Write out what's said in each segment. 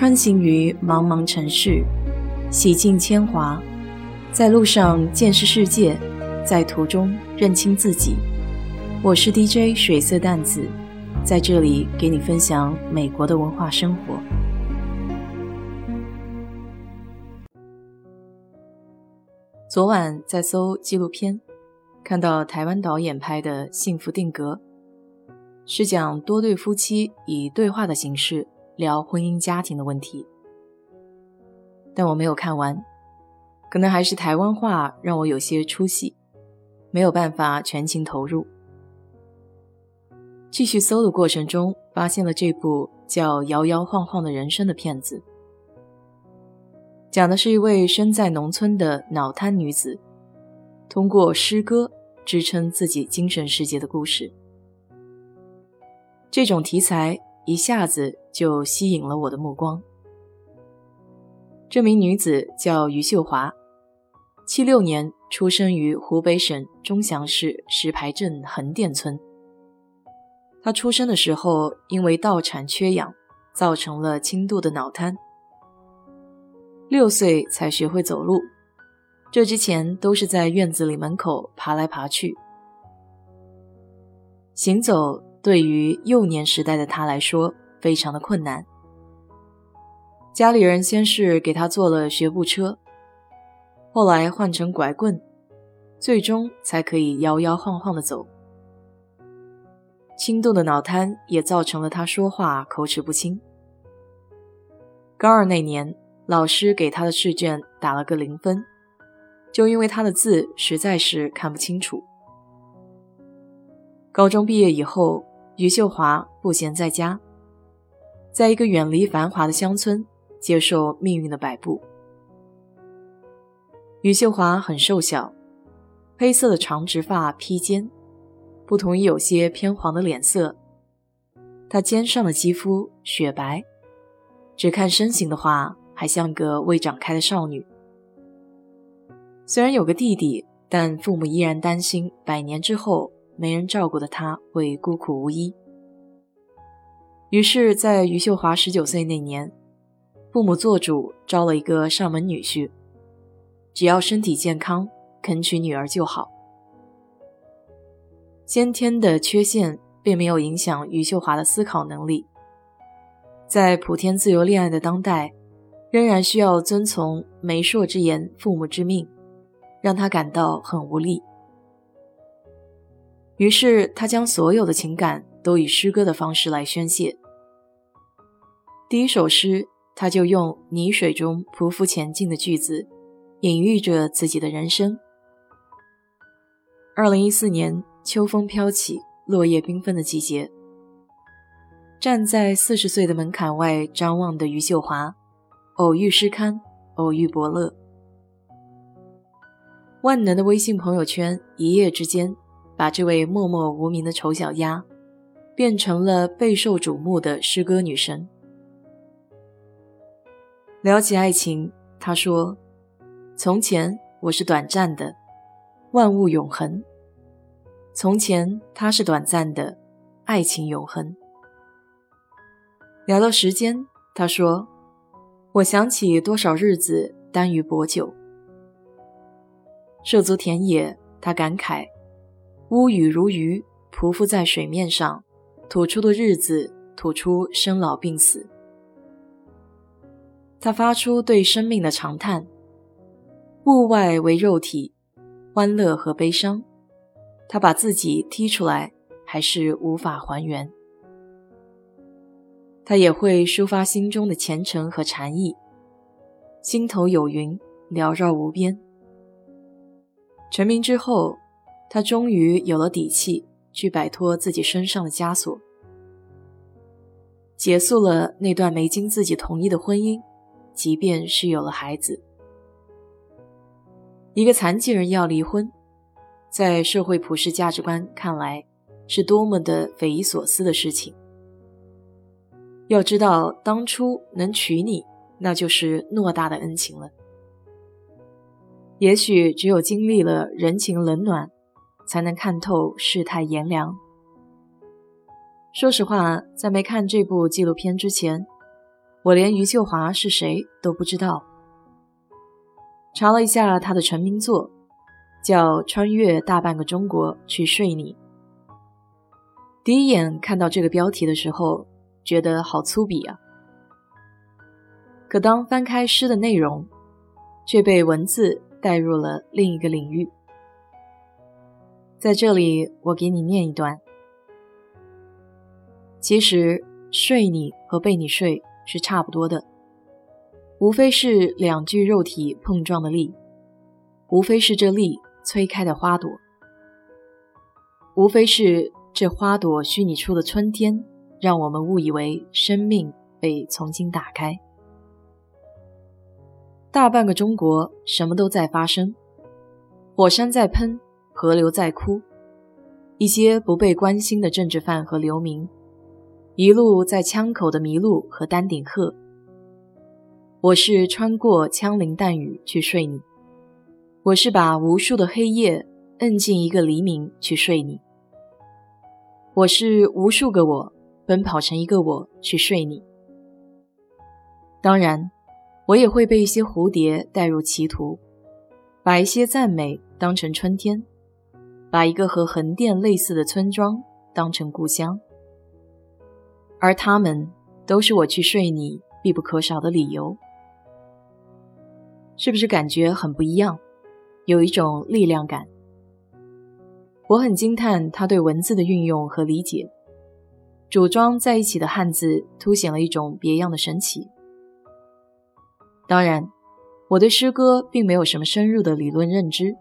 穿行于茫茫城市，洗尽铅华，在路上见识世界，在途中认清自己。我是 DJ 水色淡子，在这里给你分享美国的文化生活。昨晚在搜纪录片，看到台湾导演拍的《幸福定格》，是讲多对夫妻以对话的形式。聊婚姻家庭的问题，但我没有看完，可能还是台湾话让我有些出戏，没有办法全情投入。继续搜的过程中，发现了这部叫《摇摇晃晃的人生》的片子，讲的是一位身在农村的脑瘫女子，通过诗歌支撑自己精神世界的故事。这种题材。一下子就吸引了我的目光。这名女子叫余秀华，七六年出生于湖北省钟祥市石牌镇横店村。她出生的时候因为道产缺氧，造成了轻度的脑瘫。六岁才学会走路，这之前都是在院子里门口爬来爬去，行走。对于幼年时代的他来说，非常的困难。家里人先是给他做了学步车，后来换成拐棍，最终才可以摇摇晃晃的走。轻度的脑瘫也造成了他说话口齿不清。高二那年，老师给他的试卷打了个零分，就因为他的字实在是看不清楚。高中毕业以后。余秀华不闲在家，在一个远离繁华的乡村接受命运的摆布。余秀华很瘦小，黑色的长直发披肩，不同于有些偏黄的脸色，她肩上的肌肤雪白，只看身形的话，还像个未长开的少女。虽然有个弟弟，但父母依然担心百年之后。没人照顾的他会孤苦无依，于是，在余秀华十九岁那年，父母做主招了一个上门女婿，只要身体健康，肯娶女儿就好。先天的缺陷并没有影响余秀华的思考能力，在普天自由恋爱的当代，仍然需要遵从媒妁之言、父母之命，让他感到很无力。于是，他将所有的情感都以诗歌的方式来宣泄。第一首诗，他就用“泥水中匍匐前进”的句子，隐喻着自己的人生。二零一四年，秋风飘起，落叶缤纷的季节，站在四十岁的门槛外张望的余秀华，偶遇诗刊，偶遇伯乐，万能的微信朋友圈，一夜之间。把这位默默无名的丑小鸭，变成了备受瞩目的诗歌女神。聊起爱情，他说：“从前我是短暂的，万物永恒；从前他是短暂的，爱情永恒。”聊到时间，他说：“我想起多少日子耽于薄酒，涉足田野。”他感慨。乌羽如鱼，匍匐在水面上，吐出的日子，吐出生老病死。他发出对生命的长叹。物外为肉体，欢乐和悲伤，他把自己踢出来，还是无法还原。他也会抒发心中的虔诚和禅意，心头有云，缭绕无边。成名之后。他终于有了底气去摆脱自己身上的枷锁，结束了那段没经自己同意的婚姻，即便是有了孩子。一个残疾人要离婚，在社会普世价值观看来，是多么的匪夷所思的事情。要知道，当初能娶你，那就是偌大的恩情了。也许只有经历了人情冷暖。才能看透世态炎凉。说实话，在没看这部纪录片之前，我连余秀华是谁都不知道。查了一下他的成名作，叫《穿越大半个中国去睡你》。第一眼看到这个标题的时候，觉得好粗鄙啊！可当翻开诗的内容，却被文字带入了另一个领域。在这里，我给你念一段。其实，睡你和被你睡是差不多的，无非是两具肉体碰撞的力，无非是这力催开的花朵，无非是这花朵虚拟出的春天，让我们误以为生命被重新打开。大半个中国，什么都在发生，火山在喷，河流在哭，一些不被关心的政治犯和流民。一路在枪口的麋鹿和丹顶鹤，我是穿过枪林弹雨去睡你，我是把无数的黑夜摁进一个黎明去睡你，我是无数个我奔跑成一个我去睡你。当然，我也会被一些蝴蝶带入歧途，把一些赞美当成春天，把一个和横店类似的村庄当成故乡。而他们都是我去睡你必不可少的理由，是不是感觉很不一样？有一种力量感。我很惊叹他对文字的运用和理解，组装在一起的汉字凸显了一种别样的神奇。当然，我对诗歌并没有什么深入的理论认知，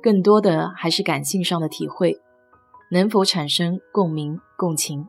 更多的还是感性上的体会，能否产生共鸣共情？